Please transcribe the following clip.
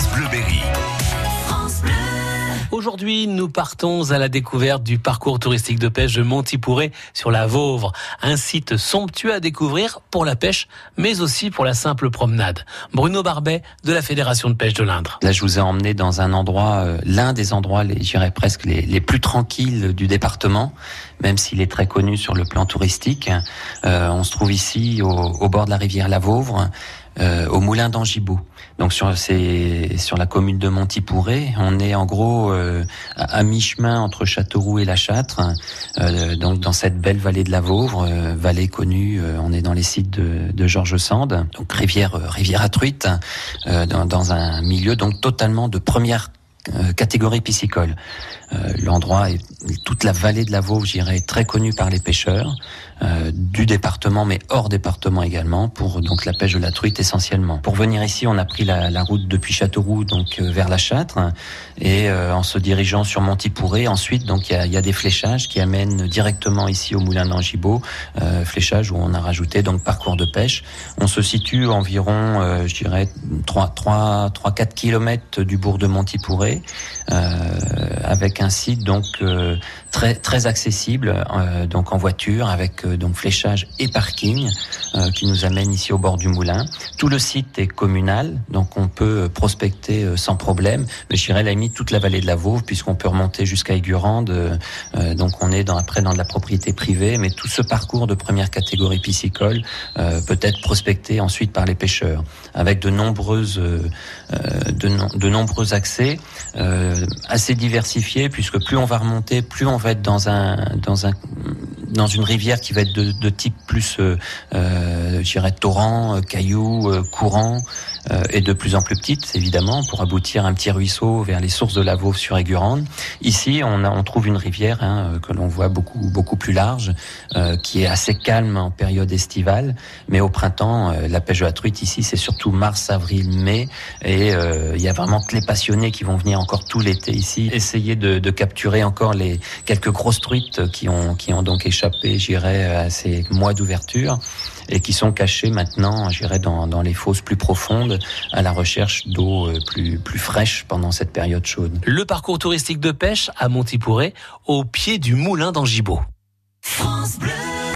France Bleu Berry. Aujourd'hui, nous partons à la découverte du parcours touristique de pêche de Montipouré sur la Vauvre, un site somptueux à découvrir pour la pêche, mais aussi pour la simple promenade. Bruno Barbet de la Fédération de pêche de l'Indre. Là, je vous ai emmené dans un endroit, euh, l'un des endroits, j'irais presque les, les, plus tranquilles du département, même s'il est très connu sur le plan touristique. Euh, on se trouve ici au, au, bord de la rivière La Vauvre, euh, au moulin d'Angibou. Donc sur c'est sur la commune de Montipouré, on est en gros euh, à, mi-chemin entre Châteauroux et La Châtre, euh, donc dans cette belle vallée de la Vauvre, euh, vallée connue. Euh, on est dans les sites de, de Georges Sand, donc rivière rivière à truite, dans, dans un milieu donc totalement de première catégorie piscicole. Euh, L'endroit est toute la vallée de la Vauvre, j'irais, très connue par les pêcheurs euh, du département, mais hors département également, pour donc la pêche de la truite essentiellement. Pour venir ici, on a pris la, la route depuis Châteauroux, donc euh, vers la Châtre, et euh, en se dirigeant sur Montipouré, ensuite, donc il y a, y a, des fléchages qui amènent directement ici au moulin d'Angibault, euh, fléchage où on a rajouté donc parcours de pêche. On se situe environ, euh, je dirais, 3-4 kilomètres du bourg de Montipouré, avec un site donc euh, très accessible euh, donc en voiture avec euh, donc fléchage et parking qui nous amène ici au bord du moulin. Tout le site est communal donc on peut prospecter sans problème. Mais dirais la limite toute la vallée de la Vauve puisqu'on peut remonter jusqu'à Aigurande donc on est dans après dans de la propriété privée mais tout ce parcours de première catégorie piscicole peut être prospecté ensuite par les pêcheurs avec de nombreuses de, no de nombreux accès assez diversifiés puisque plus on va remonter, plus on va être dans un dans un dans une rivière qui va être de, de type plus, euh, euh, je dirais, torrent, euh, cailloux, euh, courant, euh, et de plus en plus petite, évidemment, pour aboutir à un petit ruisseau vers les sources de la Vauve sur Aigurande. Ici, on, a, on trouve une rivière hein, que l'on voit beaucoup beaucoup plus large, qui est assez calme en période estivale, mais au printemps, la pêche de la truite ici, c'est surtout mars, avril, mai, et il y a vraiment que les passionnés qui vont venir encore tout l'été ici, essayer de, de capturer encore les quelques grosses truites qui ont qui ont donc échappé échappé, j'irais, à ces mois d'ouverture et qui sont cachés maintenant, j'irais, dans, dans les fosses plus profondes à la recherche d'eau plus, plus fraîche pendant cette période chaude. Le parcours touristique de pêche à Montipouré, au pied du moulin d'Angibault. France Bleu.